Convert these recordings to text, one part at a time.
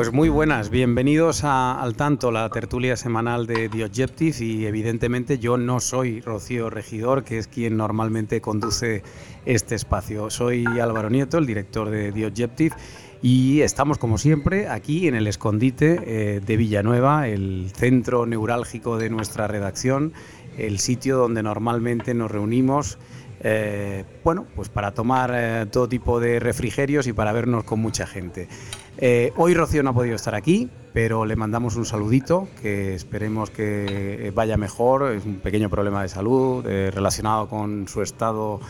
Pues muy buenas, bienvenidos a Al Tanto, la tertulia semanal de The Objective y evidentemente yo no soy Rocío Regidor, que es quien normalmente conduce este espacio. Soy Álvaro Nieto, el director de The Objective y estamos como siempre aquí en el escondite eh, de Villanueva, el centro neurálgico de nuestra redacción, el sitio donde normalmente nos reunimos eh, bueno, pues para tomar eh, todo tipo de refrigerios y para vernos con mucha gente. Eh, hoy Rocío no ha podido estar aquí, pero le mandamos un saludito, que esperemos que vaya mejor. Es un pequeño problema de salud relacionado con su estado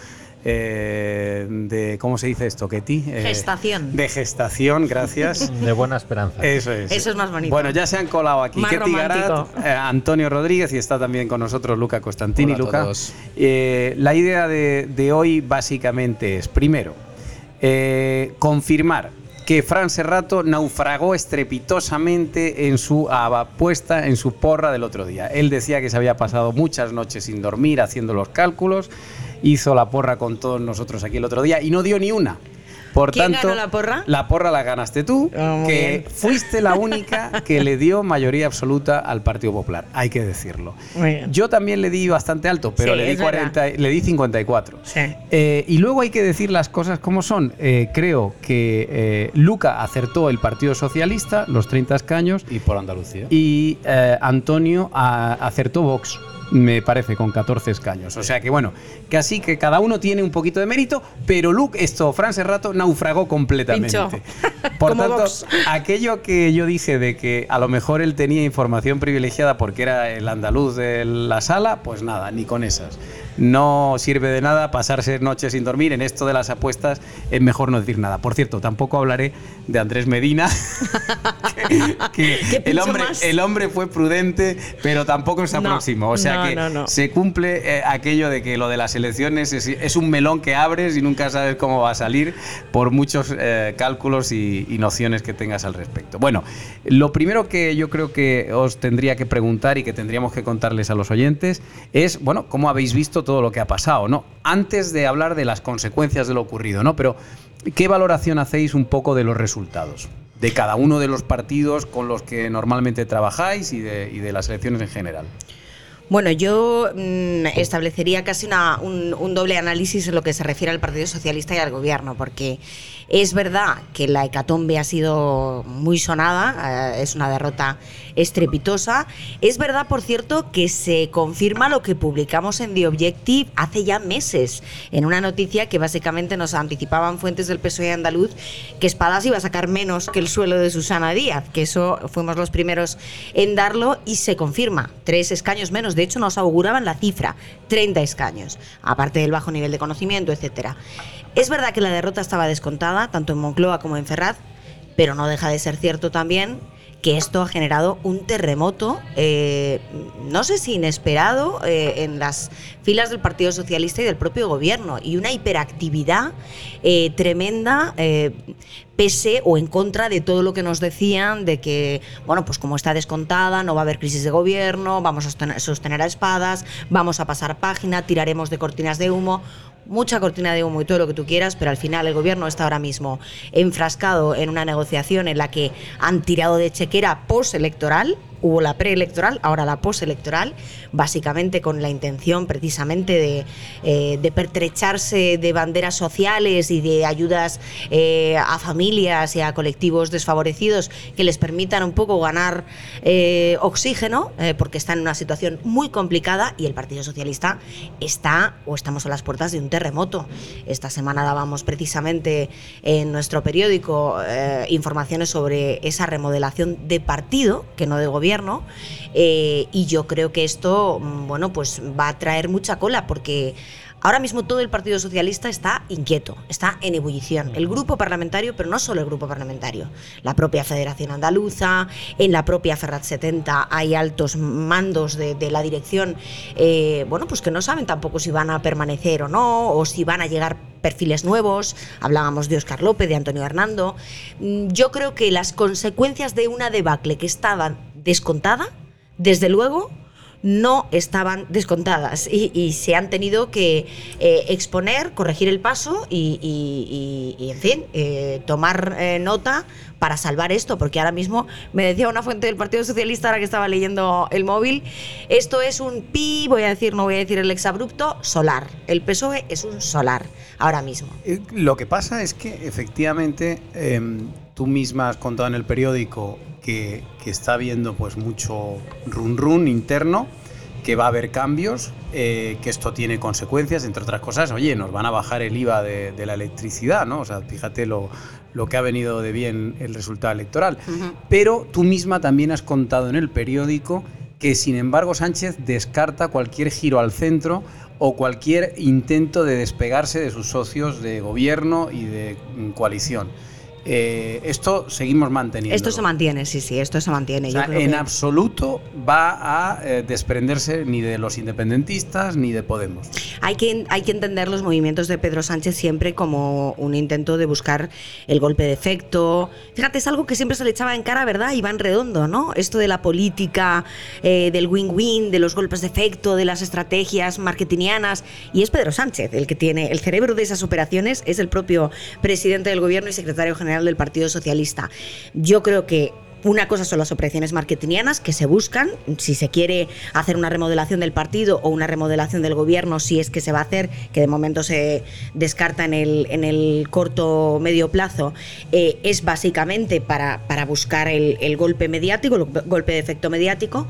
de, ¿cómo se dice esto, Ketty? gestación. De gestación, gracias. De buena esperanza. Eso es. Eso es más bonito. Bueno, ya se han colado aquí Más Ketty Garat, eh, Antonio Rodríguez y está también con nosotros Luca Costantini. Hola a Luca, todos. eh, la idea de, de hoy básicamente es, primero, eh, confirmar que Fran Serrato naufragó estrepitosamente en su apuesta, en su porra del otro día. Él decía que se había pasado muchas noches sin dormir haciendo los cálculos, hizo la porra con todos nosotros aquí el otro día y no dio ni una. Por ¿Quién tanto, ganó la porra? La porra la ganaste tú, Ah, que bien. fuiste la única que le dio mayoría absoluta al Partido Popular, hay que decirlo. Yo también le di bastante alto, pero Sí, le, di es verdad. 40, le di 54. Sí. Eh, y luego hay que decir las cosas como son. Eh, creo que eh, Luca acertó el Partido Socialista, los 30 escaños, Y por Andalucía. y eh, Antonio a- acertó Vox, me parece, con 14 escaños. O sea que bueno, que así que cada uno tiene un poquito de mérito, pero Luke, esto, Fran Serrato, naufragó completamente. Por Como tanto, Vox. aquello que yo dije de que a lo mejor él tenía información privilegiada porque era el andaluz de la sala, pues nada, ni con esas. No sirve de nada pasarse noches sin dormir. En esto de las apuestas es mejor no decir nada. Por cierto, tampoco hablaré de Andrés Medina, que, que ¿Qué el, hombre, más? el hombre fue prudente, pero tampoco se No, aproximó. O sea no, que no. se cumple eh, aquello de que lo de las elecciones es, es un melón que abres y nunca sabes cómo va a salir por muchos eh, cálculos y, y nociones que tengas al respecto. Bueno, lo primero que yo creo que os tendría que preguntar y que tendríamos que contarles a los oyentes es, bueno, cómo habéis visto todo lo que ha pasado, ¿no? Antes de hablar de las consecuencias de lo ocurrido, ¿no? Pero, ¿qué valoración hacéis un poco de los resultados? De cada uno de los partidos con los que normalmente trabajáis y de, y de las elecciones en general. Bueno, yo mm, establecería casi una- un, un doble análisis en lo que se refiere al Partido Socialista y al Gobierno, porque es verdad que la hecatombe ha sido muy sonada, eh, es una derrota estrepitosa. Es verdad, por cierto, que se confirma lo que publicamos en The Objective hace ya meses, en una noticia que básicamente nos anticipaban fuentes del PSOE andaluz que Espadas iba a sacar menos que el suelo de Susana Díaz, que eso fuimos los primeros en darlo y se confirma, tres escaños menos, de hecho nos auguraban la cifra, 30 escaños, aparte del bajo nivel de conocimiento, etcétera. Es verdad que la derrota estaba descontada, tanto en Moncloa como en Ferraz, pero no deja de ser cierto también que esto ha generado un terremoto, eh, no sé si inesperado, eh, en las filas del Partido Socialista y del propio gobierno, y una hiperactividad eh, tremenda, pese o en contra de todo lo que nos decían, de que, bueno, pues como está descontada, no va a haber crisis de gobierno, vamos a sostener a espadas, vamos a pasar página, tiraremos de cortinas de humo mucha cortina de humo y todo lo que tú quieras, pero al final el gobierno está ahora mismo enfrascado en una negociación en la que han tirado de chequera postelectoral, hubo la preelectoral, ahora la postelectoral, básicamente con la intención precisamente de, eh, de pertrecharse de banderas sociales y de ayudas eh, a familias y a colectivos desfavorecidos que les permitan un poco ganar eh, oxígeno, porque están en una situación muy complicada y el Partido Socialista está o estamos a las puertas de un terremoto. Esta semana dábamos precisamente en nuestro periódico informaciones sobre esa remodelación de partido, que no de gobierno, eh, y yo creo que esto, mm, bueno, pues va a traer mucha cola porque Ahora mismo todo el Partido Socialista está inquieto, está en ebullición. El grupo parlamentario, pero no solo el grupo parlamentario, la propia Federación Andaluza, en la propia Ferrat 70 hay altos mandos de, la dirección, eh, bueno, pues que no saben tampoco si van a permanecer o no, o si van a llegar perfiles nuevos, hablábamos de Oscar López, de Antonio Hernando. Mm, yo creo que las consecuencias de una debacle que estaba descontada, desde luego, no estaban descontadas y, se han tenido que eh, exponer, corregir el paso y, en fin, eh, tomar eh, nota para salvar esto, porque ahora mismo me decía una fuente del Partido Socialista, ahora que estaba leyendo el móvil, esto es un pi, voy a decir, no voy a decir el exabrupto, solar. El PSOE es un solar ahora mismo. Lo que pasa es que efectivamente em, tú misma has contado en el periódico que, está habiendo pues mucho run run interno, que va a haber cambios, eh, que esto tiene consecuencias, entre otras cosas, oye, nos van a bajar el IVA de, la electricidad, ¿no? O sea, fíjate lo, lo, que ha venido de bien el resultado electoral. Pero tú misma también has contado en el periódico que, sin embargo, Sánchez descarta cualquier giro al centro o cualquier intento de despegarse de sus socios de gobierno y de mm, coalición. Eh, esto seguimos manteniendo. Esto se mantiene, sí, sí, esto se mantiene. en absoluto va a eh, desprenderse ni de los independentistas ni de Podemos. Hay que, hay que entender los movimientos de Pedro Sánchez siempre como un intento de buscar el golpe de efecto. Fíjate, es algo que siempre se le echaba en cara, ¿verdad? Iván Redondo, ¿no? Esto de la política, eh, del win-win, de los golpes de efecto, de las estrategias marketingianas. Y es Pedro Sánchez el que tiene el cerebro de esas operaciones, es el propio presidente del gobierno y secretario general del Partido Socialista. Yo creo que una cosa son las operaciones marketingianas que se buscan, si se quiere hacer una remodelación del partido o una remodelación del gobierno, si es que se va a hacer, que de momento se descarta en el, en el corto medio plazo, eh, es básicamente para, para buscar el, el golpe mediático, el golpe de efecto mediático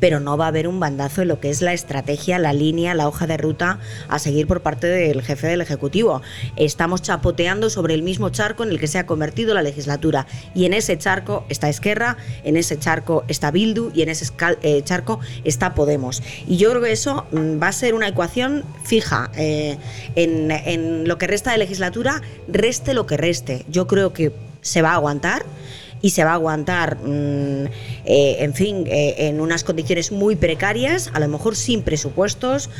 pero no va a haber un bandazo en lo que es la estrategia, la línea, la hoja de ruta a seguir por parte del jefe del Ejecutivo. Estamos chapoteando sobre el mismo charco en el que se ha convertido la legislatura y en ese charco está Esquerra, en ese charco está Bildu y en ese eh, charco está Podemos. Y yo creo que eso mm, va a ser una ecuación fija eh, en, en lo que resta de legislatura, reste lo que reste. Yo creo que se va a aguantar y se va a aguantar, mm, eh, en fin, eh, en unas condiciones muy precarias, a lo mejor sin presupuestos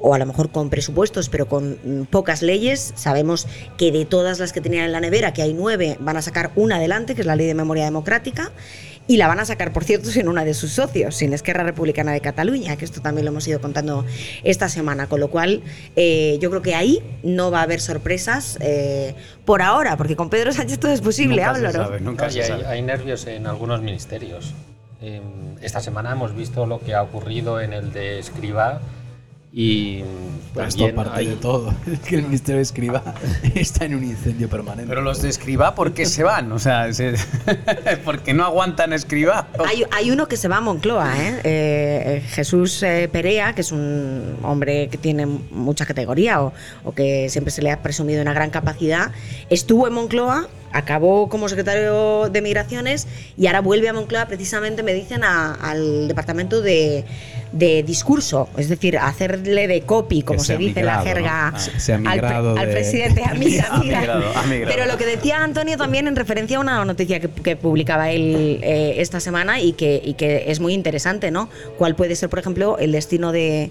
o a lo mejor con presupuestos, pero con mm, pocas leyes. Sabemos que de todas las que tenían en la nevera, que hay nueve, van a sacar una adelante, que es la Ley de Memoria Democrática y la van a sacar, por cierto, sin una de sus socios, sin Esquerra Republicana de Cataluña, que esto también lo hemos ido contando esta semana, con lo cual eh, yo creo que ahí no va a haber sorpresas eh, por ahora, porque con Pedro Sánchez todo es posible, háblalo. Nunca Hay, nervios en algunos ministerios. Em, esta semana hemos visto lo que ha ocurrido en el de Escriba y esto parte de todo. Es que el Ministerio de Escriba está en un incendio permanente. Pero los de Escriba, ¿por qué se van? O sea, porque no aguantan Escriba. Hay, hay, uno que se va a Moncloa, ¿eh? eh, eh Jesús eh, Perea, que es un hombre que tiene mucha categoría o, o que siempre se le ha presumido una gran capacidad, estuvo en Moncloa acabó como secretario de Migraciones y ahora vuelve a Moncloa, precisamente me dicen al departamento de, discurso, es decir, hacerle de copy, como se, dice en la jerga, al, presidente. Pero lo que decía Antonio también en referencia a una noticia que, publicaba él eh, esta semana y que, que es muy interesante, ¿no? ¿Cuál puede ser, por ejemplo, el destino de,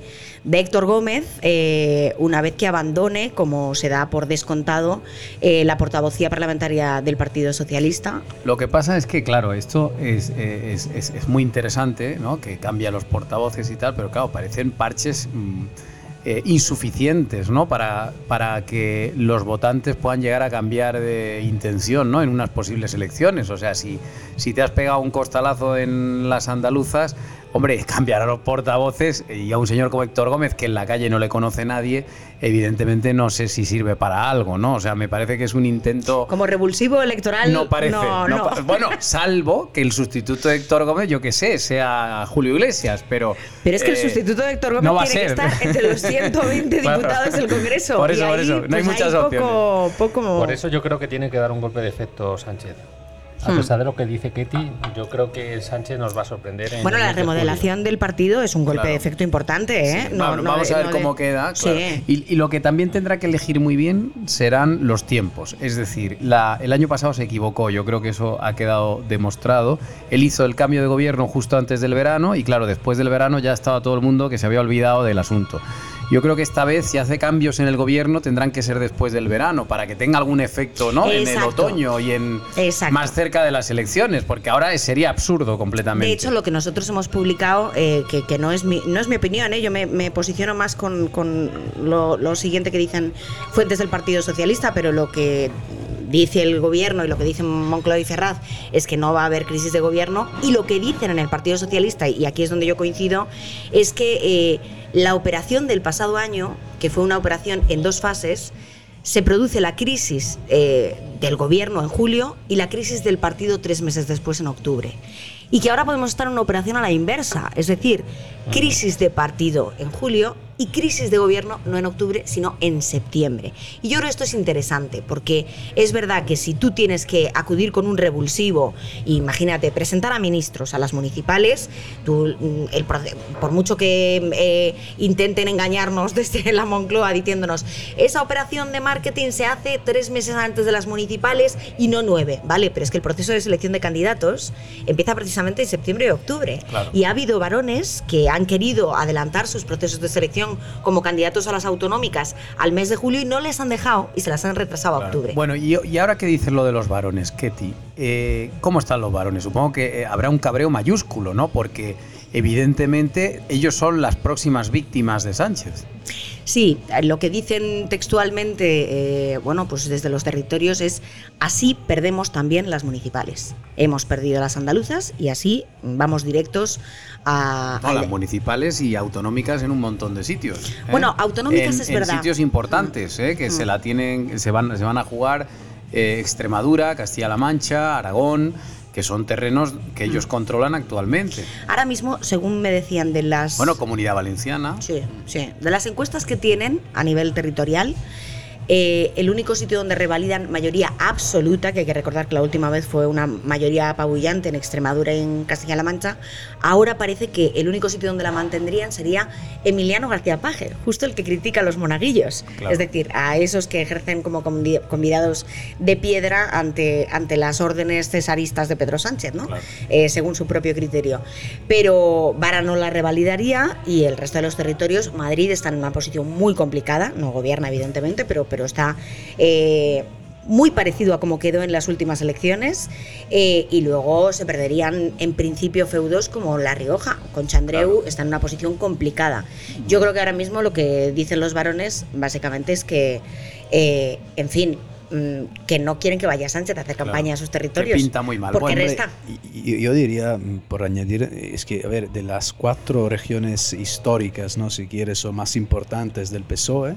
Héctor Gómez eh, una vez que abandone, como se da por descontado, eh, la portavocía parlamentaria del Partido Socialista. Lo que pasa es que, claro, esto es, es, es, muy interesante, ¿no? que cambia los portavoces y tal, pero claro, parecen parches mm, eh, insuficientes ¿no? para, para que los votantes puedan llegar a cambiar de intención ¿no? en unas posibles elecciones. O sea, si, si te has pegado un costalazo en las andaluzas, Hombre, cambiar a los portavoces y a un señor como Héctor Gómez, que en la calle no le conoce nadie, evidentemente no sé si sirve para algo, ¿no? O sea, me parece que es un intento. Como revulsivo electoral. No parece. No, bueno, salvo que el sustituto de Héctor Gómez, yo que sé, sea Julio Iglesias, pero. Pero es que el eh, sustituto de Héctor Gómez tiene que estar entre los 120 diputados del Congreso. Por eso, por eso. No hay pues, muchas opciones. Por eso yo creo que tiene que dar un golpe de efecto Sánchez a pesar de lo que dice Ketty, yo creo que Sánchez nos va a sorprender. En bueno, la remodelación del partido es un golpe Claro. de efecto importante, ¿eh? Sí, No- vamos, no vamos de- a ver no de- cómo queda. Sí. Y, y lo que también tendrá que elegir muy bien serán los tiempos. Es decir, la- el año pasado se equivocó, yo creo que eso ha quedado demostrado. Él hizo el cambio de gobierno justo antes del verano y claro, después del verano ya estaba todo el mundo que se había olvidado del asunto. Yo creo que esta vez, si hace cambios en el gobierno, tendrán que ser después del verano, para que tenga algún efecto ¿no? en el otoño y en Exacto. más cerca de las elecciones, porque ahora sería absurdo completamente. De hecho, lo que nosotros hemos publicado, eh, que, que no, es mi, no es mi opinión, ¿eh? yo me, me posiciono más con, con lo, lo siguiente que dicen fuentes del Partido Socialista, pero lo que dice el gobierno y lo que dicen Moncloa y Ferraz es que no va a haber crisis de gobierno y lo que dicen en el Partido Socialista, y aquí es donde yo coincido, es que eh, la operación del pasado año, que fue una operación en dos fases, se produce la crisis eh, del gobierno en julio y la crisis del partido tres meses después en octubre. Y que ahora podemos estar en una operación a la inversa, es decir, crisis de partido en julio y crisis de gobierno no en octubre, sino en septiembre. Y yo creo que esto es interesante, porque es verdad que si tú tienes que acudir con un revulsivo, imagínate, presentar a ministros a las municipales, tú, mm, el por mucho que eh, intenten engañarnos desde la Moncloa diciéndonos, esa operación de marketing se hace tres meses antes de las municipales y no nueve, ¿vale? Pero es que el proceso de selección de candidatos empieza precisamente en septiembre y octubre. Claro. Y ha habido varones que han querido adelantar sus procesos de selección como candidatos a las autonómicas al mes de julio y no les han dejado y se las han retrasado a octubre. Bueno, y, y ahora que dices lo de los varones, Ketty, eh, ¿cómo están los varones? Supongo que eh, habrá un cabreo mayúsculo, ¿no? Porque evidentemente ellos son las próximas víctimas de Sánchez. Sí, lo que dicen textualmente, eh, bueno, pues desde los territorios es así perdemos también las municipales. Hemos perdido las andaluzas y así vamos directos a... No, al- las municipales y autonómicas en un montón de sitios. ¿eh? Bueno, autonómicas En- es en verdad. sitios importantes, ¿eh? que se la tienen, se van, se van a jugar eh, Extremadura, Castilla-La Mancha, Aragón, que son terrenos que ellos controlan actualmente. Ahora mismo, según me decían de las... Bueno, Comunidad Valenciana. Sí, sí. De las encuestas que tienen a nivel territorial, eh, el único sitio donde revalidan mayoría absoluta, que hay que recordar que la última vez fue una mayoría apabullante en Extremadura y en Castilla-La Mancha, ahora parece que el único sitio donde la mantendrían sería Emiliano García Paje, justo el que critica a los monaguillos, Claro. es decir, a esos que ejercen como convi- convidados de piedra ante, ante las órdenes cesaristas de Pedro Sánchez, ¿no? Claro. Eh, según su propio criterio. Pero Vara no la revalidaría y el resto de los territorios, Madrid está en una posición muy complicada, no gobierna evidentemente, pero, pero está eh, muy parecido a como quedó en las últimas elecciones eh, y luego se perderían en principio feudos como La Rioja, con Chandreu Claro. está en una posición complicada. Yo creo que ahora mismo lo que dicen los varones básicamente es que, eh, en fin, mm, que no quieren que vaya Sánchez a hacer Claro. campaña a sus Que territorios. pinta muy mal. Porque Bueno, resta. Yo diría, mm, por añadir, es que, a ver, de las cuatro regiones históricas, ¿no? si quieres, o más importantes del PSOE,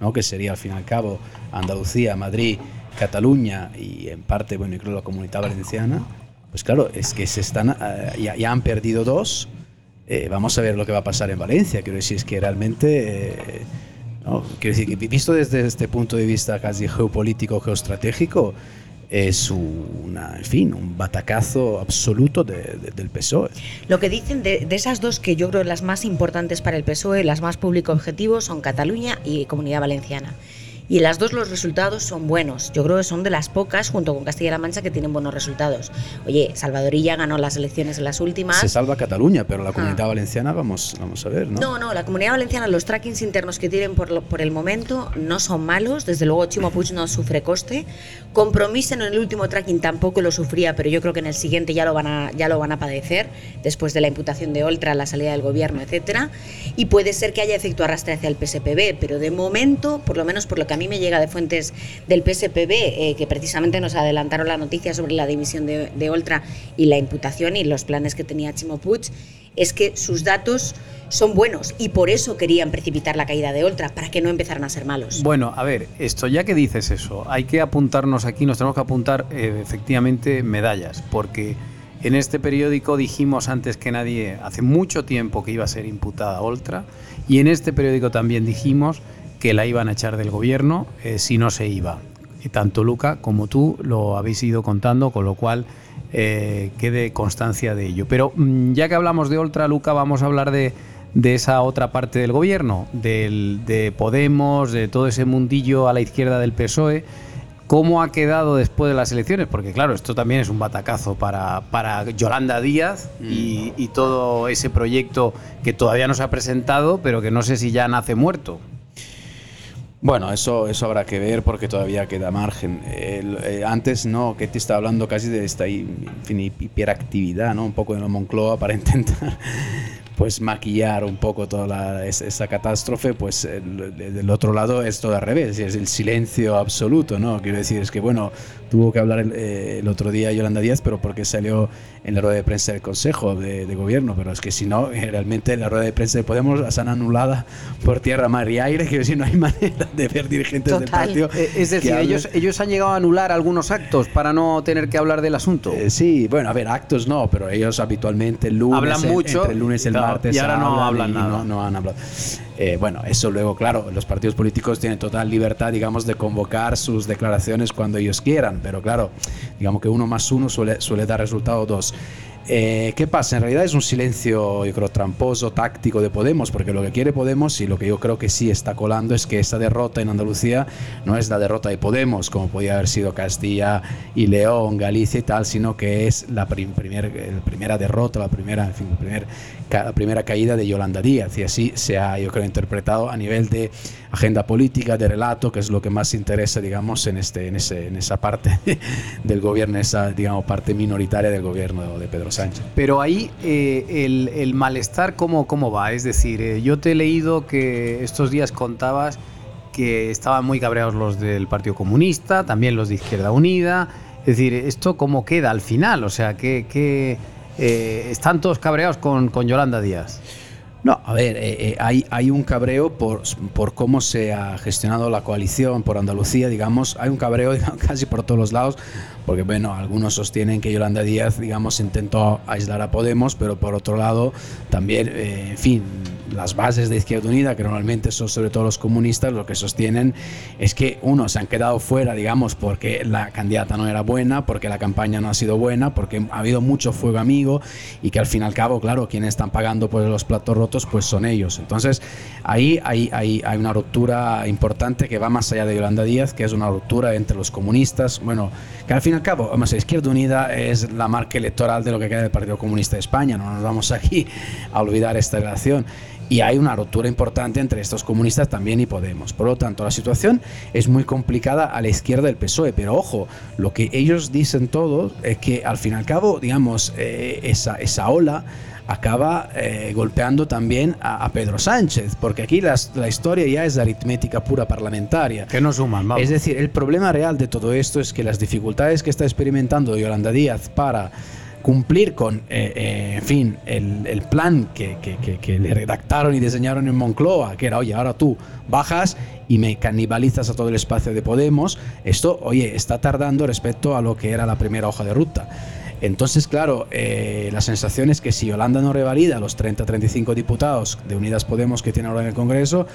¿no? que sería al fin y al cabo Andalucía, Madrid, Cataluña y en parte, bueno, incluso la Comunidad Valenciana, pues claro, es que se están, eh, ya, ya han perdido dos. Eh, vamos a ver lo que va a pasar en Valencia. Quiero decir, es que realmente, eh, ¿no? quiero decir, visto desde este punto de vista casi geopolítico, geoestratégico, es una, en fin, un batacazo absoluto de- de- del PSOE. Lo que dicen de, esas dos que yo creo las más importantes para el PSOE, las más público objetivo, son Cataluña y Comunidad Valenciana. Y en las dos los resultados son buenos. Yo creo que son de las pocas, junto con Castilla-La Mancha, que tienen buenos resultados. Oye, Salvadorilla ganó las elecciones en las últimas. Se salva Cataluña, pero la Ah. comunidad valenciana vamos, vamos a ver, ¿no? No, no, la comunidad valenciana, los trackings internos que tienen por, lo- por el momento no son malos. Desde luego, Chimo Puig no sufre coste. Compromiso en el último tracking tampoco lo sufría, pero yo creo que en el siguiente ya lo van a, ya lo van a padecer, después de la imputación de Oltra, la salida del gobierno, etcétera. Y puede ser que haya efecto arrastre hacia el PSPB, pero de momento, por lo menos por lo que a mí me llega de fuentes del PSPB, eh, que precisamente nos adelantaron la noticia sobre la dimisión de, Oltra y la imputación y los planes que tenía Chimo Puig, es que sus datos son buenos y por eso querían precipitar la caída de Oltra, para que no empezaran a ser malos. Bueno, a ver, esto ya que dices eso, hay que apuntarnos aquí, nos tenemos que apuntar eh, efectivamente medallas, porque en este periódico dijimos antes que nadie, hace mucho tiempo que iba a ser imputada Oltra, y en este periódico también dijimos que la iban a echar del gobierno eh, si no se iba. Y tanto Luca como tú lo habéis ido contando, con lo cual eh, quede constancia de ello. Pero mm, ya que hablamos de Oltra, Luca, vamos a hablar de, esa otra parte del gobierno, de Podemos, de todo ese mundillo a la izquierda del PSOE. ¿Cómo ha quedado después de las elecciones? Porque claro, esto también es un batacazo para, para Yolanda Díaz y, y, todo ese proyecto que todavía no se ha presentado, pero que no sé si ya nace muerto. Bueno, eso, eso habrá que ver porque todavía queda margen. Eh, antes, no, que te estaba hablando casi de esta hiperactividad, ¿no? Un poco de la Moncloa para intentar pues maquillar un poco toda esa catástrofe, pues del otro lado es todo al revés, es el silencio absoluto, ¿no? Quiero decir, es que bueno, tuvo que hablar el, eh, otro día Yolanda Díaz, pero porque salió en la rueda de prensa del Consejo de, Gobierno, pero es que si no, eh, realmente la rueda de prensa de Podemos la han anulada por tierra, mar y aire, quiero decir, no hay manera de ver dirigentes del partido. Eh, es decir, ellos, ellos han llegado a anular algunos actos para no tener que hablar del asunto. sí, bueno, a ver, actos no, pero ellos habitualmente el lunes, hablan mucho, entre el lunes y el martes y ahora no hablan nada. no han hablado. Eh, bueno, eso luego, claro, los partidos políticos tienen total libertad, digamos, de convocar sus declaraciones cuando ellos quieran, pero claro, digamos que uno más uno suele, suele dar resultado dos. Eh, ¿Qué pasa? En realidad es un silencio, yo creo, tramposo, táctico de Podemos, porque lo que quiere Podemos y lo que yo creo que sí está colando es que esta derrota en Andalucía no es la derrota de Podemos, como podía haber sido Castilla y León, Galicia y tal, sino que es la primera derrota, la primera, en fin, la primera caída de Yolanda Díaz. Y así se ha, yo creo, interpretado a nivel de agenda política, de relato, que es lo que más interesa, digamos, en, este, en, ese, en esa parte del gobierno, esa, digamos, parte minoritaria del gobierno de Pedro Sánchez. Pero ahí eh, el, malestar, ¿cómo, ¿cómo va? Es decir, eh, yo te he leído que estos días contabas que estaban muy cabreados los del Partido Comunista, también los de Izquierda Unida. Es decir, ¿esto cómo queda al final? O sea, que, que eh, están todos cabreados con, con Yolanda Díaz. No, a ver, eh, eh, hay, hay un cabreo por, por cómo se ha gestionado la coalición por Andalucía, digamos, hay un cabreo casi por todos los lados, porque bueno, algunos sostienen que Yolanda Díaz, digamos, intentó aislar a Podemos, pero por otro lado también, eh, en fin, las bases de Izquierda Unida, que normalmente son sobre todo los comunistas, lo que sostienen es que uno se han quedado fuera, digamos, porque la candidata no era buena, porque la campaña no ha sido buena, porque ha habido mucho fuego amigo y que al fin y al cabo, claro, quienes están pagando por los platos rotos, pues son ellos. Entonces, ahí hay, hay, hay una ruptura importante que va más allá de Yolanda Díaz, que es una ruptura entre los comunistas, bueno, que al fin al cabo, vamos, Izquierda Unida es la marca electoral de lo que queda del Partido Comunista de España, no nos vamos aquí a olvidar esta relación y hay una ruptura importante entre estos comunistas también y Podemos. Por lo tanto, la situación es muy complicada a la izquierda del PSOE, pero ojo, lo que ellos dicen todos es que al fin y al cabo, digamos, eh, esa, esa ola acaba eh, golpeando también a, Pedro Sánchez, porque aquí la, la, historia ya es aritmética pura parlamentaria. Que no suman, vamos. Es decir, el problema real de todo esto es que las dificultades que está experimentando Yolanda Díaz para cumplir con, eh, eh, en fin, el, el plan que, que, que, le redactaron y diseñaron en Moncloa, que era, oye, ahora tú bajas y me canibalizas a todo el espacio de Podemos, esto, oye, está tardando respecto a lo que era la primera hoja de ruta. Entonces, claro, eh, la sensación es que si Holanda no revalida los 30-35 diputados de Unidas Podemos que tiene ahora en el Congreso,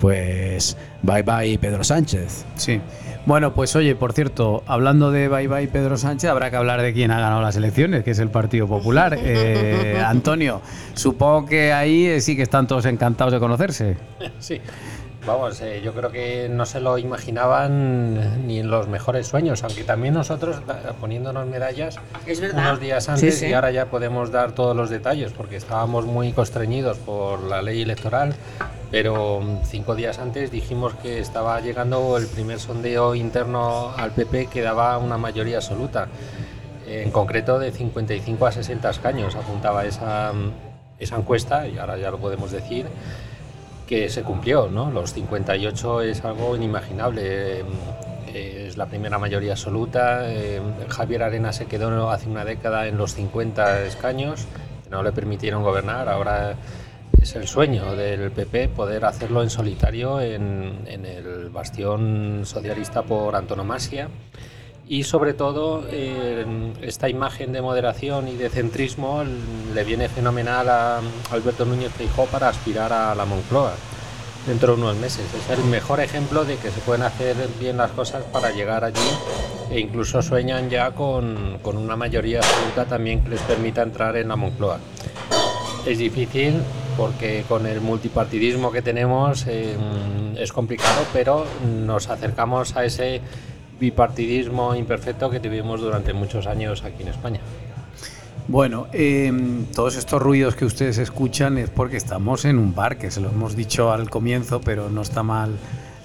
pues bye bye Pedro Sánchez. Sí. Bueno, pues oye, por cierto, hablando de bye bye Pedro Sánchez, habrá que hablar de quién ha ganado las elecciones, que es el Partido Popular. Eh, Antonio, supongo que ahí sí que están todos encantados de conocerse. Sí. Vamos, eh, yo creo que no se lo imaginaban ni en los mejores sueños, aunque también nosotros poniéndonos medallas unos días antes y ahora ya podemos dar todos los detalles porque estábamos muy constreñidos por la ley electoral, pero mm, cinco días antes dijimos que estaba llegando el primer sondeo interno al PP que daba una mayoría absoluta, en concreto de 55 a 60 escaños, apuntaba esa, mm, esa encuesta y ahora ya lo podemos decir que se cumplió, ¿no? Los 58 es algo inimaginable. Eh, es la primera mayoría absoluta. Eh, Javier Arena se quedó hace una década en los 50 escaños, no le permitieron gobernar. Ahora es el sueño del PP poder hacerlo en solitario en, en el bastión socialista por antonomasia y sobre todo esta imagen de moderación y de centrismo le viene fenomenal a Alberto Núñez Feijóo para aspirar a la Moncloa. dentro de unos meses. Es el mejor ejemplo de que se pueden hacer bien las cosas para llegar allí e incluso sueñan ya con, con una mayoría absoluta también que les permita entrar en la Moncloa. Es difícil porque con el multipartidismo que tenemos eh, es complicado, pero nos acercamos a ese bipartidismo imperfecto que tuvimos durante muchos años aquí en España. Bueno, em, todos estos ruidos que ustedes escuchan es porque estamos en un bar, que se lo hemos dicho al comienzo, pero no está mal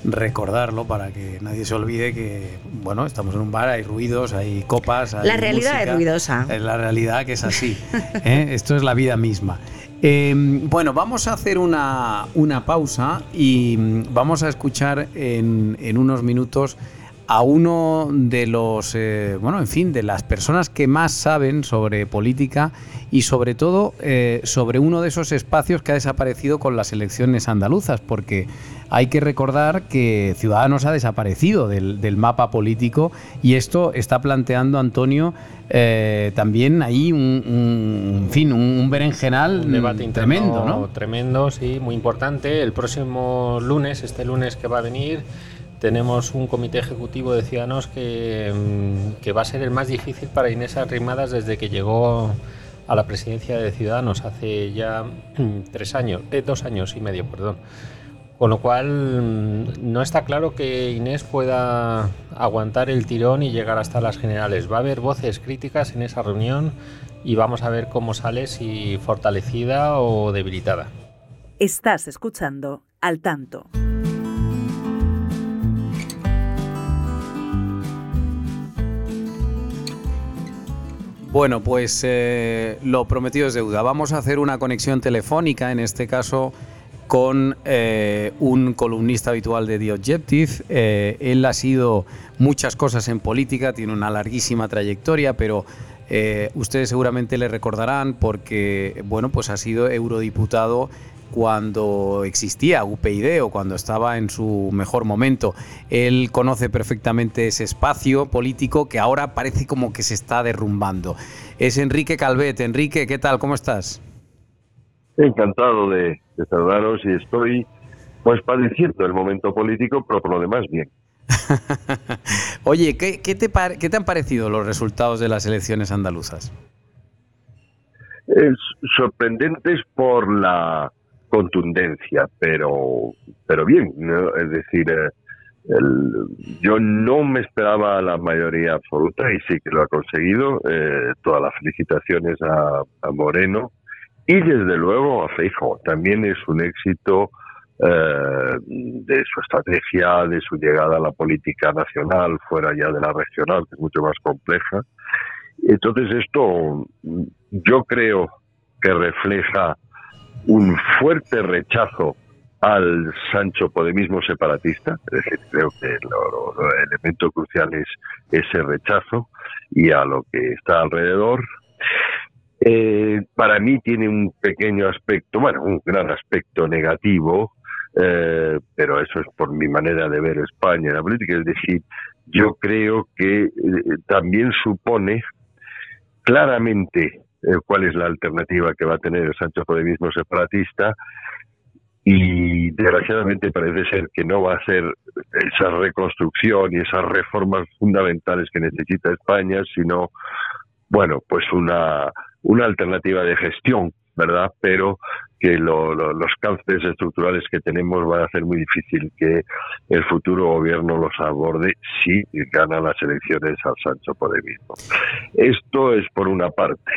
recordarlo para que nadie se olvide que, bueno, estamos en un bar, hay ruidos, hay copas. Hay la realidad es ruidosa. Es la realidad que es así. ¿eh? Esto es la vida misma. Em, bueno, vamos a hacer una, pausa y mm, vamos a escuchar en, en unos minutos a uno de los, eh, bueno, en fin, de las personas que más saben sobre política y sobre todo eh, sobre uno de esos espacios que ha desaparecido con las elecciones andaluzas, porque hay que recordar que Ciudadanos ha desaparecido del, mapa político y esto está planteando Antonio eh, también ahí un, fin, un, berenjenal un debate tremendo, ¿no? Tremendo, sí, muy importante. El próximo lunes, este lunes que va a venir tenemos un comité ejecutivo de Ciudadanos que, mm, que, va a ser el más difícil para Inés Arrimadas desde que llegó a la presidencia de Ciudadanos hace ya mm, tres años, eh, dos años y medio, perdón. Con lo cual mm, no está claro que Inés pueda aguantar el tirón y llegar hasta las generales. Va a haber voces críticas en esa reunión y vamos a ver cómo sale, si fortalecida o debilitada. Estás escuchando al tanto. Bueno, pues eh, lo prometido es deuda. Vamos a hacer una conexión telefónica, en este caso con eh, un columnista habitual de The Objective. Eh, él ha sido muchas cosas en política, tiene una larguísima trayectoria, pero ustedes seguramente le recordarán porque, bueno, pues ha sido eurodiputado cuando existía UPyD o cuando estaba en su mejor momento. Él conoce perfectamente ese espacio político que ahora parece como que se está derrumbando. Es Enrique Calvet. Enrique, ¿qué tal? ¿Cómo estás? Encantado de, saludaros y estoy pues padeciendo el momento político, pero por lo demás bien. Oye, ¿qué, te ¿qué te han parecido los resultados de las elecciones andaluzas? Es sorprendentes por la contundencia, pero, pero bien, es decir, eh, yo no me esperaba la mayoría absoluta y sí que lo ha conseguido. Eh, todas las felicitaciones a, Moreno y desde luego a Feijo. También es un éxito eh, de su estrategia, de su llegada a la política nacional, fuera ya de la regional, que es mucho más compleja. Entonces esto yo creo que refleja un fuerte rechazo al Sancho Podemismo separatista, es decir, creo que el elemento crucial es ese rechazo y a lo que está alrededor. Eh, para mí tiene un pequeño aspecto, bueno, un gran aspecto negativo, eh, pero eso es por mi manera de ver España en la política, es decir, yo creo que eh, también supone claramente eh, cuál es la alternativa que va a tener el Sancho Podemismo separatista y desgraciadamente parece ser que no va a ser esa reconstrucción y esas reformas fundamentales que necesita España, sino, bueno, pues una, una alternativa de gestión, ¿verdad? Pero que los cánceres estructurales que tenemos van a hacer muy difícil que el futuro gobierno los aborde si gana las elecciones al Sancho Podemismo. Esto es por una parte.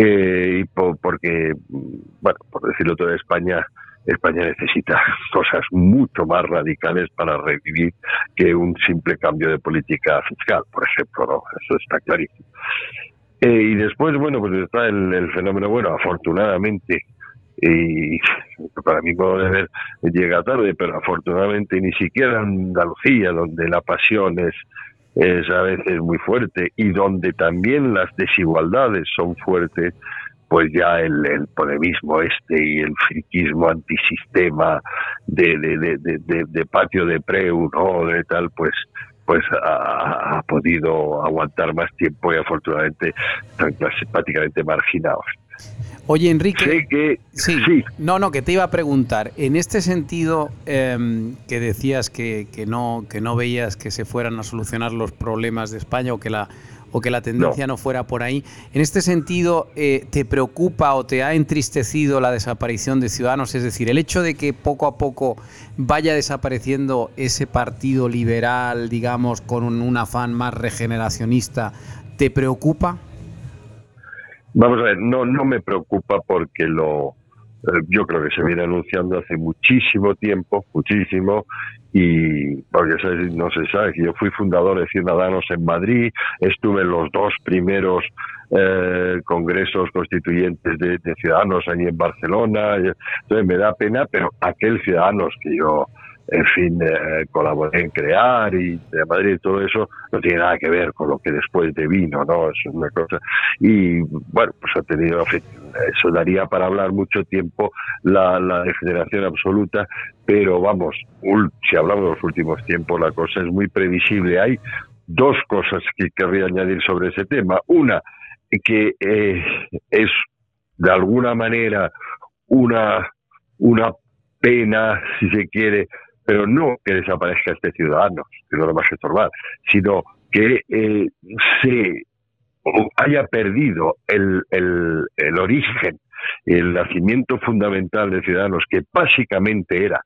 Eh, y porque, bueno, por decirlo todo, España, España necesita cosas mucho más radicales para revivir que un simple cambio de política fiscal, por ejemplo, ¿no? Eso está clarísimo. Eh, y después, bueno, pues está el, fenómeno, bueno, afortunadamente, y para mí puedo ver llega tarde, pero afortunadamente ni siquiera Andalucía, donde la pasión es es a veces muy fuerte y donde también las desigualdades son fuertes, pues ya el, el polemismo este y el friquismo antisistema de, de, de, patio de preu, ¿no? De tal, pues pues ha, podido aguantar más tiempo y afortunadamente están prácticamente marginados. Oye, Enrique. que. Sí, No, no, que te iba a preguntar. En este sentido, em, que decías que, que, no, que no veías que se fueran a solucionar los problemas de España o que la, o que la tendencia no, fuera por ahí. En este sentido, eh, ¿te preocupa o te ha entristecido la desaparición de Ciudadanos? Es decir, el hecho de que poco a poco vaya desapareciendo ese partido liberal, digamos, con un afán más regeneracionista, ¿te preocupa? Vamos a ver, no, no me preocupa porque lo, eh, yo creo que se viene anunciando hace muchísimo tiempo, muchísimo, y porque no se sabe que yo fui fundador de Ciudadanos en Madrid, estuve en los dos primeros eh, congresos constituyentes de, de, Ciudadanos allí en Barcelona, entonces me da pena, pero aquel Ciudadanos que yo en fin, eh, colaboré en crear y de Madrid y todo eso, no tiene nada que ver con lo que después de vino, ¿no? Es una cosa. Y bueno, pues ha tenido, eso daría para hablar mucho tiempo la, la degeneración absoluta, pero vamos, si hablamos de los últimos tiempos, la cosa es muy previsible. Hay dos cosas que querría añadir sobre ese tema. Una, que eh, es de alguna manera una, una pena, si se quiere, pero no que desaparezca este ciudadano, que no lo va a estorbar, sino que eh, se haya perdido el, el, el origen, el nacimiento fundamental de Ciudadanos, que básicamente era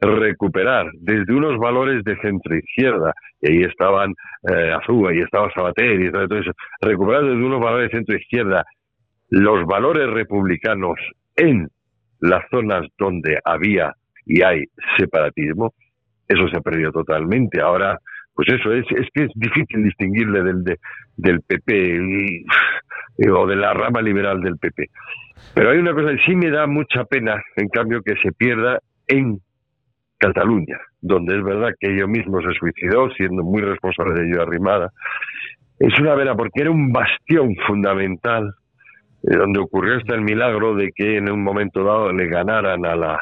recuperar desde unos valores de centro izquierda, y ahí estaban eh, Azúa, y estaba Sabater, y todo eso, recuperar desde unos valores de centro izquierda los valores republicanos en las zonas donde había y hay separatismo, eso se ha perdido totalmente. Ahora, pues eso, es, es que es difícil distinguirle del, del PP o de la rama liberal del PP. Pero hay una cosa que sí me da mucha pena, en cambio, que se pierda en Cataluña, donde es verdad que ello mismo se suicidó, siendo muy responsable de ello arrimada. Es una pena porque era un bastión fundamental, eh, donde ocurrió hasta el milagro de que en un momento dado le ganaran a la,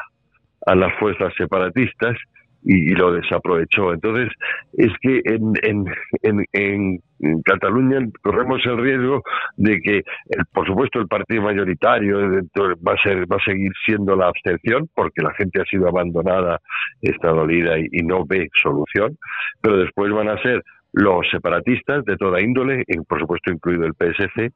a las fuerzas separatistas y, lo desaprovechó. Entonces, es que en, en, en, Cataluña corremos el riesgo de que, por supuesto, el partido mayoritario va a, ser, va a seguir siendo la abstención, porque la gente ha sido abandonada, está dolida y, no ve solución, pero después van a ser los separatistas de toda índole, por supuesto incluido el PSC,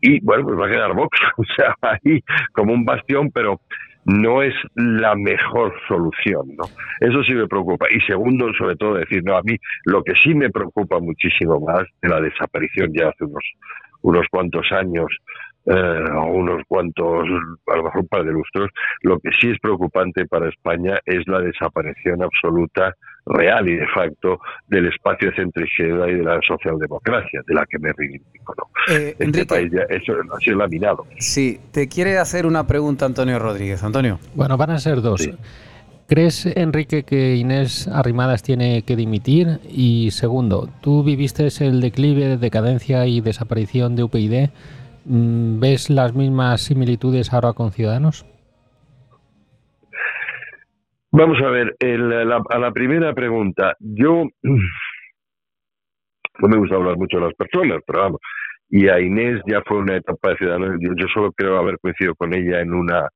y bueno, pues va a quedar Vox, o sea, ahí como un bastión, pero no es la mejor solución, ¿no? Eso sí me preocupa. Y segundo, sobre todo, decir, no, a mí lo que sí me preocupa muchísimo más de la desaparición ya hace unos, unos cuantos años, eh, unos cuantos, a lo mejor un par de lustros, lo que sí es preocupante para España es la desaparición absoluta real y de facto del espacio de centro izquierda y de la socialdemocracia, de la que me reivindico. ¿no? Eh, este país ya, eso ha sido laminado. Sí, te quiere hacer una pregunta Antonio Rodríguez. Antonio. Bueno, van a ser dos. ¿Crees, Enrique, que Inés Arrimadas tiene que dimitir? Y segundo, tú viviste el declive, de decadencia y desaparición de UPyD. Mm, ¿Ves las mismas similitudes ahora con Ciudadanos? Vamos a ver, a la primera pregunta, yo no me gusta hablar mucho de las personas, pero vamos, y a Inés ya fue una etapa de ciudadano, yo, solo creo haber coincidido con ella en una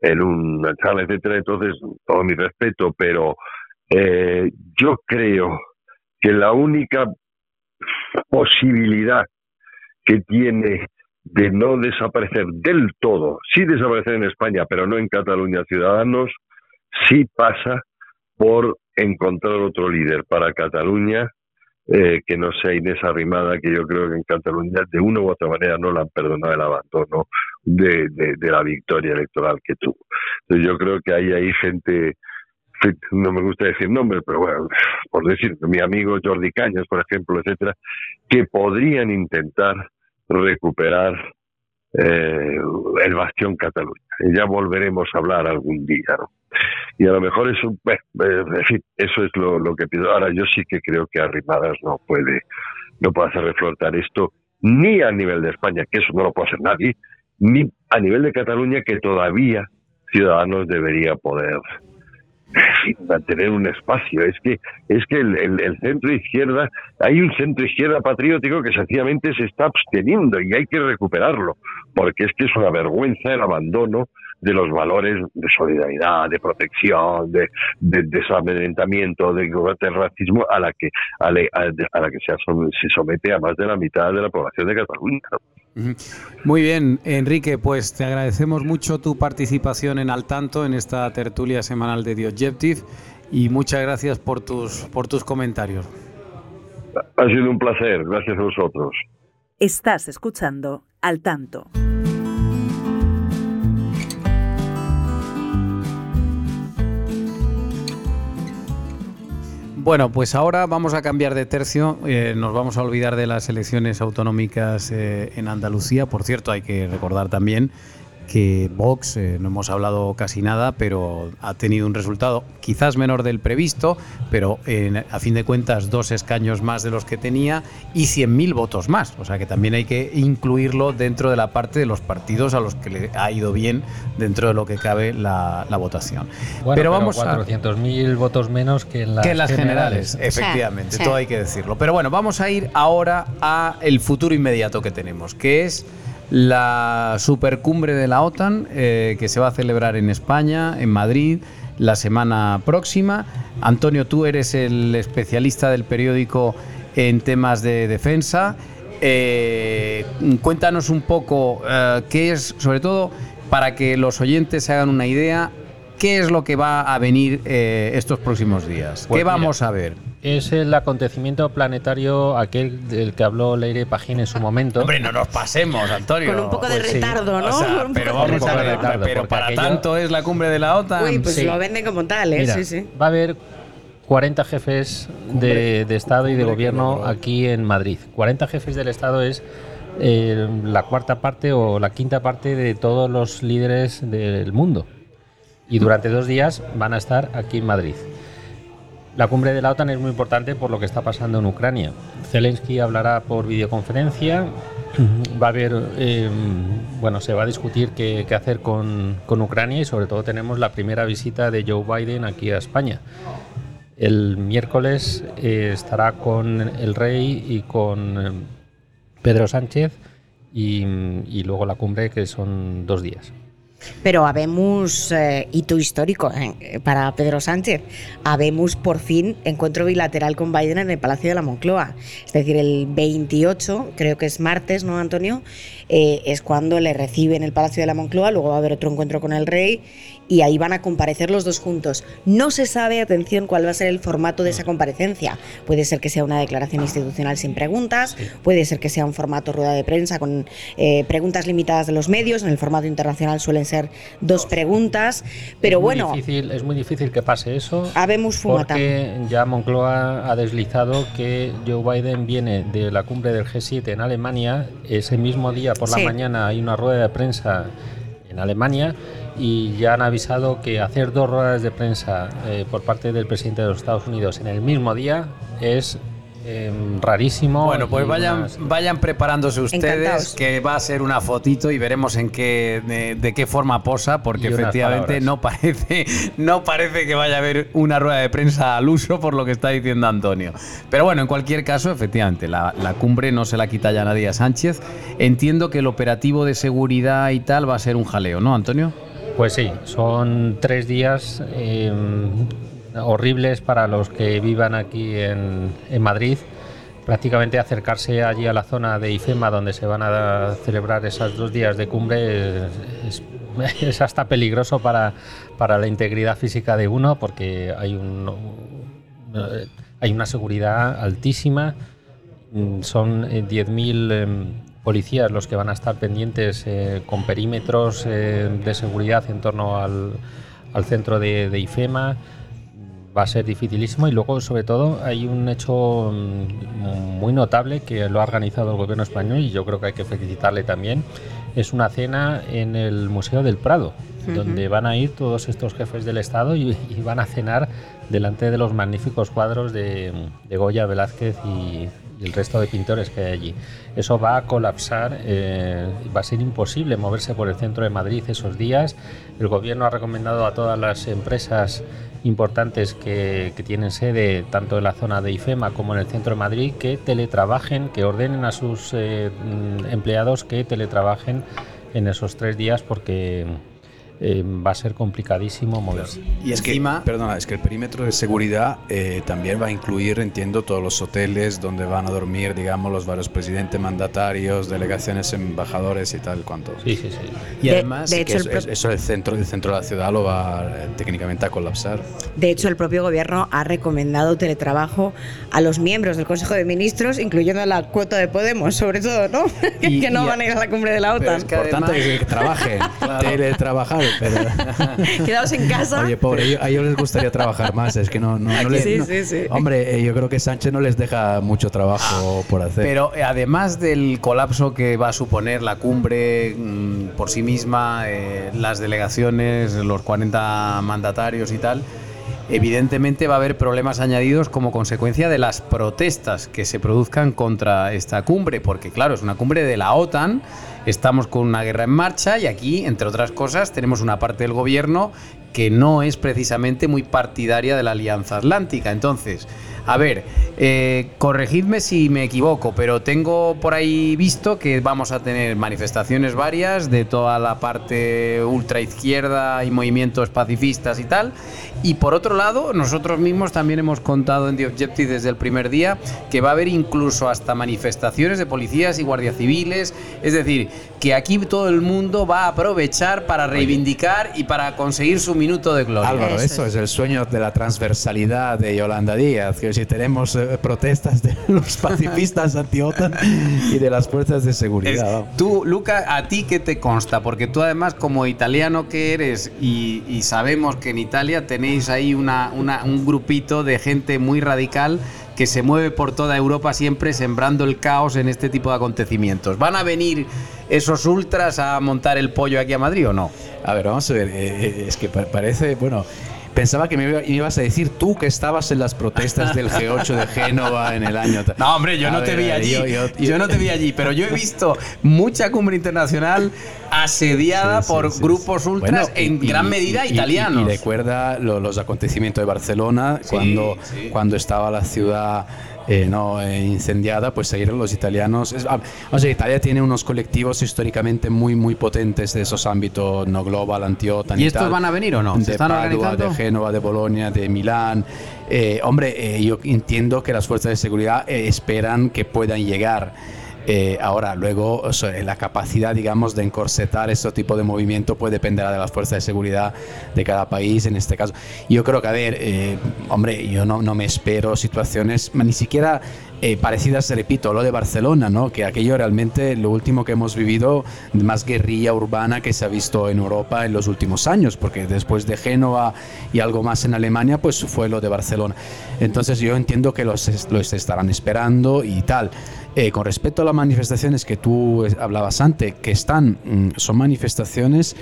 en una charla, etcétera, entonces todo mi respeto, pero eh, yo creo que la única posibilidad que tiene de no desaparecer del todo, sí desaparecer en España, pero no en Cataluña Ciudadanos, sí pasa por encontrar otro líder para Cataluña eh, que no sea Inés Arrimada, que yo creo que en Cataluña de una u otra manera no le han perdonado el abandono de, de, la victoria electoral que tuvo. Entonces yo creo que hay ahí gente, no me gusta decir nombres, pero bueno, por decir, mi amigo Jordi Cañas, por ejemplo, etcétera, que podrían intentar recuperar eh, el bastión Cataluña. Ya volveremos a hablar algún día, ¿no? Y a lo mejor eso, eh, eso es lo, que pido. Ahora, yo sí que creo que Arrimadas no puede, no puede hacer reflotar esto ni a nivel de España, que eso no lo puede hacer nadie, ni a nivel de Cataluña, que todavía Ciudadanos debería poder mantener un espacio. Es que es que el, centro izquierda, hay un centro izquierda patriótico que sencillamente se está absteniendo y hay que recuperarlo, porque es que es una vergüenza el abandono de los valores de solidaridad, de protección, de, de desamedrentamiento, de racismo a la que a la, que se, se somete a más de la mitad de la población de Cataluña. Muy bien, Enrique, pues te agradecemos mucho tu participación en Al Tanto, en esta tertulia semanal de The Objective, y muchas gracias por tus, por tus comentarios. Ha sido un placer, gracias a vosotros. Estás escuchando Al Tanto. Bueno, pues ahora vamos a cambiar de tercio, eh, nos vamos a olvidar de las elecciones autonómicas eh, en Andalucía. Por cierto, hay que recordar también que Vox, eh, no hemos hablado casi nada, pero ha tenido un resultado quizás menor del previsto, pero a fin de cuentas dos escaños más de los que tenía y 100.000 votos más. O sea que también hay que incluirlo dentro de la parte de los partidos a los que le ha ido bien dentro de lo que cabe la, votación. pero vamos a 400.000 votos menos que en las, generales, efectivamente, todo hay que decirlo. Pero bueno, vamos a ir ahora a el futuro inmediato que tenemos, que es la supercumbre de la OTAN eh, que se va a celebrar en España, en Madrid, la semana próxima. Antonio, tú eres el especialista del periódico en temas de defensa. Eh, cuéntanos un poco eh, qué es, sobre todo para que los oyentes se hagan una idea, qué es lo que va a venir estos próximos días. ¿Qué pues vamos a ver? Es el acontecimiento planetario aquel del que habló Leire Pagín en su momento. Hombre, no nos pasemos, Antonio. Con un poco de pues retardo, ¿no? pero vamos a ver, pero para tanto es la cumbre de la OTAN. Uy, pues lo venden como tal, ¿eh? sí, sí. Va a haber 40 jefes de, Estado y de Gobierno aquí en Madrid. 40 jefes del Estado es eh, la cuarta parte o la quinta parte de todos los líderes del mundo. Y durante dos días van a estar aquí en Madrid. La cumbre de la OTAN es muy importante por lo que está pasando en Ucrania. Zelensky hablará por videoconferencia. Va a haber, em, bueno, se va a discutir qué, hacer con, Ucrania y sobre todo tenemos la primera visita de Joe Biden aquí a España. El miércoles eh, estará con el rey y con em, Pedro Sánchez y, y luego la cumbre que son dos días. Pero habemos eh, hito histórico eh, para Pedro Sánchez. Habemos por fin encuentro bilateral con Biden en el Palacio de la Moncloa. Es decir, el 28, creo que es martes, ¿no, Antonio? Eh, es cuando le recibe en el Palacio de la Moncloa, luego va a haber otro encuentro con el rey y ahí van a comparecer los dos juntos. No se sabe, atención, cuál va a ser el formato de esa comparecencia. Puede ser que sea una declaración institucional sin preguntas, puede ser que sea un formato rueda de prensa con eh, preguntas limitadas de los medios, en el formato internacional suelen ser dos preguntas, pero bueno... es muy difícil que pase eso. Habemos fumata. Porque ya Moncloa ha deslizado que Joe Biden viene de la cumbre del G7 en Alemania, ese mismo día por la mañana hay una rueda de prensa en Alemania y ya han avisado que hacer dos ruedas de prensa eh, por parte del presidente de los Estados Unidos en el mismo día es em, rarísimo. Bueno, pues vayan, vayan preparándose ustedes, que va a ser una fotito y veremos en qué, de, qué forma posa, porque efectivamente no parece, no parece que vaya a haber una rueda de prensa al uso por lo que está diciendo Antonio. Pero bueno, en cualquier caso, efectivamente, la, la cumbre no se la quita ya nadie a Sánchez. Entiendo que el operativo de seguridad y tal va a ser un jaleo, ¿no, Antonio? Pues sí, son tres días em, horribles para los que vivan aquí en, Madrid. Prácticamente acercarse allí a la zona de IFEMA donde se van a celebrar esos dos días de cumbre es, hasta peligroso para, para, la integridad física de uno porque hay, un, hay una seguridad altísima. Son 10.000 eh, policías los que van a estar pendientes eh, con perímetros eh, de seguridad en torno al, centro de, IFEMA. Va a ser dificilísimo y luego, sobre todo, hay un hecho mm, muy notable que lo ha organizado el gobierno español y yo creo que hay que felicitarle también. Es una cena en el Museo del Prado, donde van a ir todos estos jefes del Estado y, van a cenar delante de los magníficos cuadros de, Goya, Velázquez y, el resto de pintores que hay allí. Eso va a colapsar, eh, va a ser imposible moverse por el centro de Madrid esos días. El gobierno ha recomendado a todas las empresas importantes que, tienen sede tanto en la zona de IFEMA como en el centro de Madrid que teletrabajen, que ordenen a sus eh, mm, empleados que teletrabajen en esos tres días porque eh, va a ser complicadísimo moverse. Y es que, perdona, es que el perímetro de seguridad eh, también va a incluir, entiendo, todos los hoteles donde van a dormir, digamos, los varios presidentes mandatarios, delegaciones, embajadores y tal cuanto. Sí, sí, sí. Y además, eso, el centro, el centro de la ciudad lo va eh, técnicamente a colapsar. De hecho, el propio gobierno ha recomendado teletrabajo a los miembros del Consejo de Ministros, incluyendo la cuota de Podemos, sobre todo, ¿no? que no van a ir a la cumbre de la OTAN. Por tanto, que trabajen, teletrabajar Quedaos en casa. Oye, pobre, a ellos les gustaría trabajar más. Es que no, no, les, sí, sí, sí. Hombre, eh, yo creo que Sánchez no les deja mucho trabajo por hacer. Pero eh, además del colapso que va a suponer la cumbre mm, por sí misma, eh, las delegaciones, los 40 mandatarios y tal, evidentemente va a haber problemas añadidos como consecuencia de las protestas que se produzcan contra esta cumbre, porque claro, es una cumbre de la OTAN estamos con una guerra en marcha y aquí, entre otras cosas, tenemos una parte del gobierno que no es precisamente muy partidaria de la Alianza Atlántica. Entonces, a ver, eh, corregidme si me equivoco, pero tengo por ahí visto que vamos a tener manifestaciones varias de toda la parte ultra izquierda y movimientos pacifistas y tal. Y por otro lado, nosotros mismos también hemos contado en The Objective desde el primer día que va a haber incluso hasta manifestaciones de policías y guardias civiles. Es decir, que aquí todo el mundo va a aprovechar para reivindicar y para conseguir su minuto de gloria. Álvaro, eso, es el sueño de la transversalidad de Yolanda Díaz. Que si tenemos eh, protestas de los pacifistas anti-OTAN y de las fuerzas de seguridad. tú, Luca, ¿a ti qué te consta? Porque tú además como italiano que eres y, sabemos que en Italia ahí un grupito de gente muy radical que se mueve por toda Europa siempre sembrando el caos en este tipo de acontecimientos. ¿Van a venir esos ultras a montar el pollo aquí a Madrid o no? A ver, vamos a ver, eh, eh, es que parece, bueno, Pensaba que me ibas a decir tú que estabas en las protestas del G8 de Génova en el año. No, hombre, yo no te vi allí. Yo, no te vi allí, pero yo he visto mucha cumbre internacional asediada por grupos ultras en gran medida italianos. Y, recuerda los acontecimientos de Barcelona cuando, cuando estaba la ciudad eh, no eh, incendiada, pues seguir los italianos. Ah, o sea, Italia tiene unos colectivos históricamente muy, muy potentes de esos ámbitos, no global, antiotan. ¿Y, estos van a venir o no? de Padua, de Génova, de Bolonia, de Milán. Eh, hombre, yo entiendo que las fuerzas de seguridad esperan que puedan llegar. Eh, ahora, luego, la capacidad, digamos, de encorsetar este tipo de movimiento puede depender de las fuerzas de seguridad de cada país, en este caso. Yo creo que, a ver, eh, hombre, yo no, no me espero situaciones, ni siquiera eh, parecidas, repito, lo de Barcelona, ¿no? que aquello realmente lo último que hemos vivido, más guerrilla urbana que se ha visto en Europa en los últimos años, porque después de Génova y algo más en Alemania, pues fue lo de Barcelona. Entonces yo entiendo que los, los estarán esperando y tal. Eh, con respecto a las manifestaciones que tú hablabas antes, que están, mm, son manifestaciones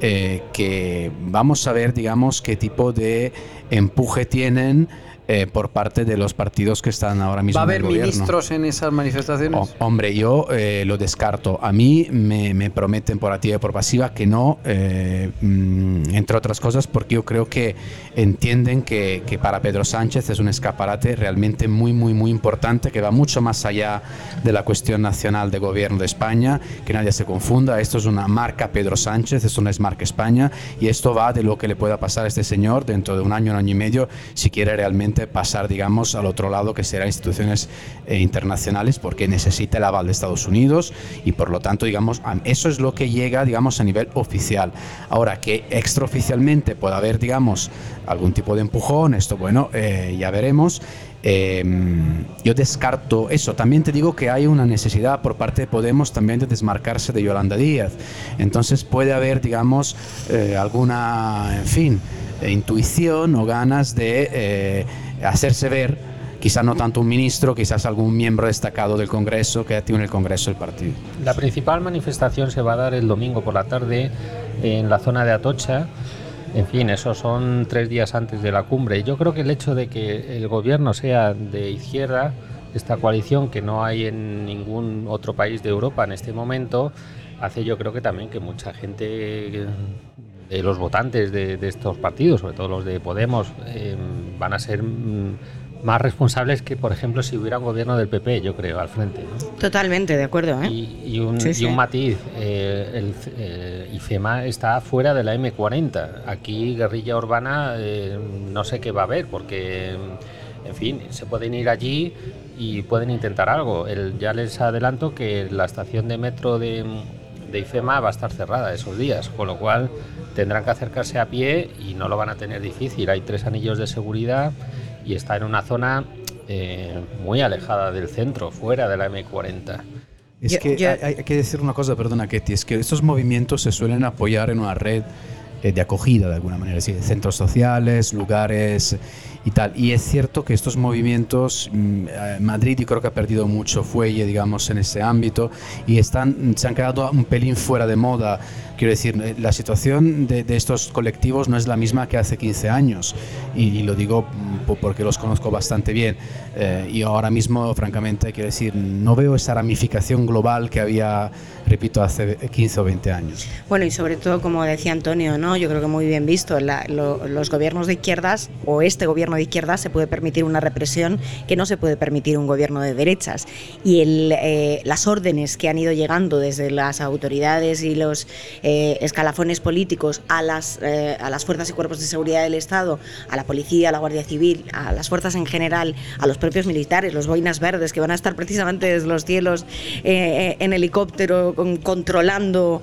eh, que vamos a ver, digamos, qué tipo de empuje tienen eh, por parte de los partidos que están ahora mismo. ¿Va a haber en el ministros en esas manifestaciones? hombre, yo eh, lo descarto. A mí me, me, prometen por activa y por pasiva que no, eh, mm, entre otras cosas, porque yo creo que entienden que, que, para Pedro Sánchez es un escaparate realmente muy, muy, muy importante, que va mucho más allá de la cuestión nacional de gobierno de España, que nadie se confunda. Esto es una marca Pedro Sánchez, esto no es marca España, y esto va de lo que le pueda pasar a este señor dentro de un año, un año y medio, si quiere realmente pasar, digamos, al otro lado, que será instituciones eh, internacionales, porque necesita el aval de Estados Unidos y por lo tanto, digamos, eso es lo que llega, digamos, a nivel oficial. Ahora, que extraoficialmente pueda haber, digamos, algún tipo de empujón, esto, bueno, eh, ya veremos. Em, yo descarto eso. También te digo que hay una necesidad por parte de Podemos también de desmarcarse de Yolanda Díaz. Entonces puede haber, digamos, eh, alguna, en fin, intuición o ganas de hacerse ver, quizás no tanto un ministro, quizás algún miembro destacado del Congreso que activo en el Congreso del partido. La principal manifestación se va a dar el domingo por la tarde en la zona de Atocha. En fin, esos son tres días antes de la cumbre. Yo creo que el hecho de que el gobierno sea de izquierda, esta coalición que no hay en ningún otro país de Europa en este momento, hace yo creo que también que mucha gente de los votantes de, estos partidos, sobre todo los de Podemos, eh, van a ser mm, más responsables que, por ejemplo, si hubiera un gobierno del PP, yo creo, al frente. Totalmente, de acuerdo. ¿eh? Y, un, matiz, eh, el eh, IFEMA está fuera de la M40. Aquí, guerrilla urbana, no sé qué va a haber, porque, en fin, se pueden ir allí y pueden intentar algo. El, ya les adelanto que la estación de metro de, de IFEMA va a estar cerrada esos días, con lo cual tendrán que acercarse a pie y no lo van a tener difícil. Hay tres anillos de seguridad y está en una zona eh, muy alejada del centro, fuera de la M40. Es que Hay, que decir una cosa, perdona Ketty, es que estos movimientos se suelen apoyar en una red eh, de acogida de alguna manera, es decir, centros sociales, lugares y tal. Y es cierto que estos movimientos, mm, eh, Madrid yo creo que ha perdido mucho fuelle, digamos, en ese ámbito y están, se han quedado un pelín fuera de moda. Quiero decir, eh, la situación de, estos colectivos no es la misma que hace 15 años y, lo digo mm, porque los conozco bastante bien. Eh, y ahora mismo, francamente, quiero decir, no veo esa ramificación global que había, repito, hace 15 o 20 años. Bueno, y sobre todo, como decía Antonio, ¿no? yo creo que muy bien visto, los gobiernos de izquierdas o este gobierno de izquierda se puede permitir una represión que no se puede permitir un gobierno de derechas. Y el, eh, las órdenes que han ido llegando desde las autoridades y los eh, escalafones políticos a las, eh, a las fuerzas y cuerpos de seguridad del Estado, a la policía, a la Guardia Civil, a las fuerzas en general, a los propios militares, los boinas verdes que van a estar precisamente desde los cielos en helicóptero controlando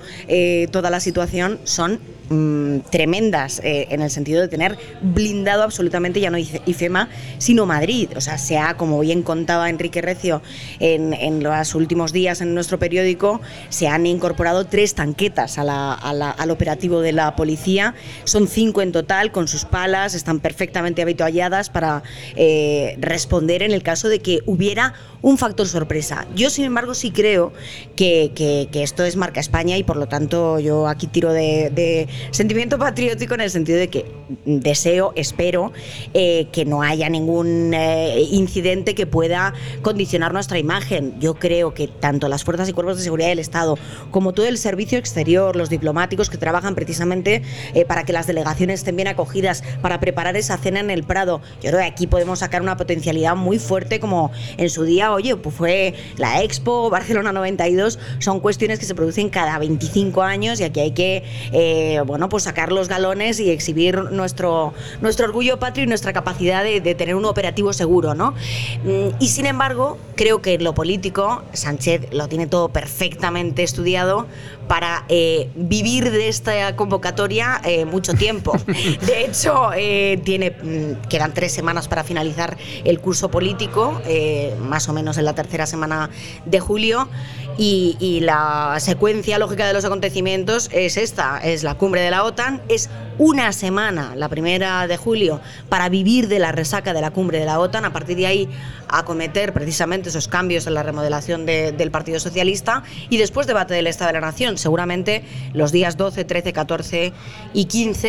toda la situación, son Mm, tremendas eh, en el sentido de tener blindado absolutamente ya no IFEMA, sino Madrid. O sea, se ha, como bien contaba Enrique Recio en, los últimos días en nuestro periódico, se han incorporado tres tanquetas al operativo de la policía. Son cinco en total, con sus palas, están perfectamente habitualladas para eh, responder en el caso de que hubiera un factor sorpresa. Yo, sin embargo, sí creo que, esto es marca España y por lo tanto yo aquí tiro de Sentimiento patriótico en el sentido de que deseo, espero eh, que no haya ningún eh, incidente que pueda condicionar nuestra imagen. Yo creo que tanto las fuerzas y cuerpos de seguridad del Estado como todo el servicio exterior, los diplomáticos que trabajan precisamente eh, para que las delegaciones estén bien acogidas, para preparar esa cena en el Prado, yo creo que aquí podemos sacar una potencialidad muy fuerte como en su día, oye, pues fue la Expo, Barcelona 92, son cuestiones que se producen cada 25 años y aquí hay que bueno, pues sacar los galones y exhibir nuestro, nuestro orgullo patrio y nuestra capacidad de, tener un operativo seguro, ¿no? Mm, y sin embargo, creo que lo político, Sánchez lo tiene todo perfectamente estudiado para eh, vivir de esta convocatoria eh, mucho tiempo. De hecho, eh, tiene, mm, quedan tres semanas para finalizar el curso político, más o menos en la tercera semana de julio y, la secuencia lógica de los acontecimientos es esta, es la cumbre de la OTAN, es una semana, la primera de julio, para vivir de la resaca de la cumbre de la OTAN, a partir de ahí acometer precisamente esos cambios en la remodelación del Partido Socialista. Y después debate del Estado de la Nación, seguramente los días 12, 13, 14 y 15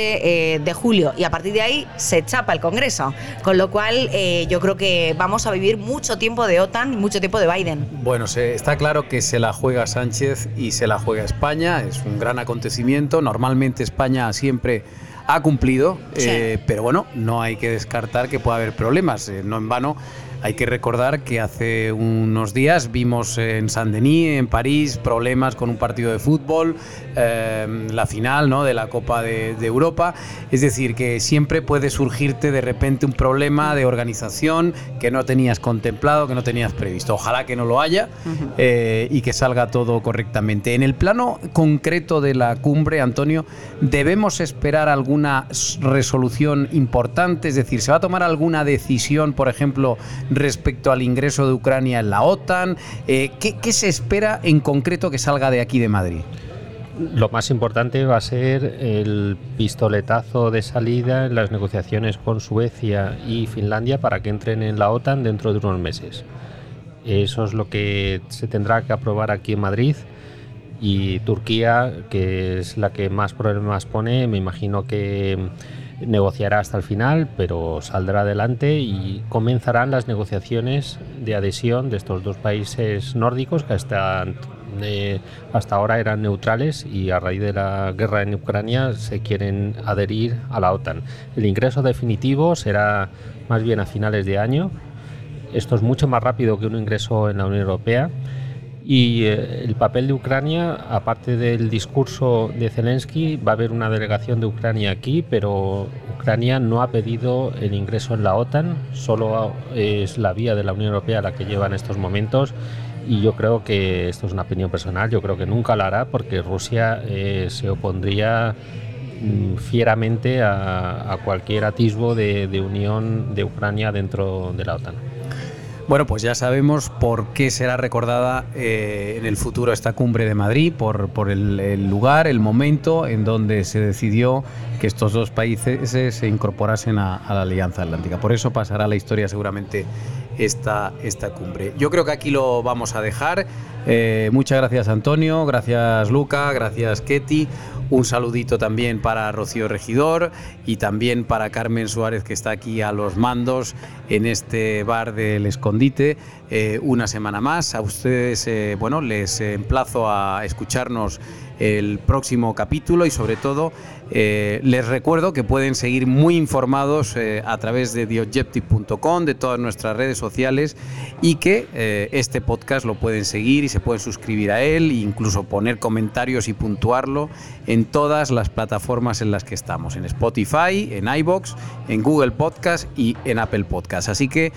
eh, de julio. Y a partir de ahí se chapa el Congreso, con lo cual eh, yo creo que vamos a vivir mucho tiempo de OTAN mucho tiempo de Biden. Bueno, está claro que se la juega Sánchez y se la juega España, es un gran acontecimiento, normalmente España siempre ha cumplido, eh, pero bueno, no hay que descartar que pueda haber problemas. Eh, no en vano hay que recordar que hace unos días vimos en Saint-Denis, en París, problemas con un partido de fútbol, em, la final ¿no? de la Copa de, Europa. Es decir, que siempre puede surgirte de repente un problema de organización que no tenías contemplado, que no tenías previsto. Ojalá que no lo haya eh, y que salga todo correctamente. En el plano concreto de la cumbre, Antonio, ¿debemos esperar alguna resolución importante? Es decir, ¿se va a tomar alguna decisión, por ejemplo, respecto al ingreso de Ucrania en la OTAN. Eh, ¿qué, se espera en concreto que salga de aquí de Madrid? Lo más importante va a ser el pistoletazo de salida en las negociaciones con Suecia y Finlandia para que entren en la OTAN dentro de unos meses. Eso es lo que se tendrá que aprobar aquí en Madrid y Turquía, que es la que más problemas pone, me imagino que negociará hasta el final, pero saldrá adelante y comenzarán las negociaciones de adhesión de estos dos países nórdicos que hasta, eh, hasta ahora eran neutrales y a raíz de la guerra en Ucrania se quieren adherir a la OTAN. El ingreso definitivo será más bien a finales de año. Esto es mucho más rápido que un ingreso en la Unión Europea y eh, el papel de Ucrania, aparte del discurso de Zelensky, va a haber una delegación de Ucrania aquí, pero Ucrania no ha pedido el ingreso en la OTAN, solo es la vía de la Unión Europea la que lleva en estos momentos. Y yo creo que, esto es una opinión personal, yo creo que nunca lo hará porque Rusia eh, se opondría mm, fieramente a, cualquier atisbo de unión de Ucrania dentro de la OTAN. Bueno, pues ya sabemos por qué será recordada eh, en el futuro esta cumbre de Madrid, por, por el, lugar, el momento en donde se decidió que estos dos países se incorporasen a, la Alianza Atlántica. Por eso pasará la historia seguramente esta, esta cumbre. Yo creo que aquí lo vamos a dejar. Eh, muchas gracias Antonio, gracias Luca, gracias Ketty. Un saludito también para Rocío Regidor y también para Carmen Suárez que está aquí a los mandos en este bar del escondite eh, una semana más. A ustedes, eh, bueno, les emplazo a escucharnos el próximo capítulo y sobre todo eh, les recuerdo que pueden seguir muy informados eh, a través de theobjective.com, de todas nuestras redes sociales y que eh, este podcast lo pueden seguir y se pueden suscribir a él e incluso poner comentarios y puntuarlo en todas las plataformas en las que estamos, en Spotify, en iBox, en Google Podcast y en Apple Podcast. Así que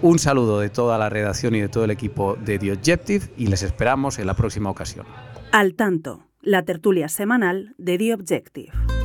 un saludo de toda la redacción y de todo el equipo de The Objective y les esperamos en la próxima ocasión. Al tanto, la tertulia semanal de The Objective.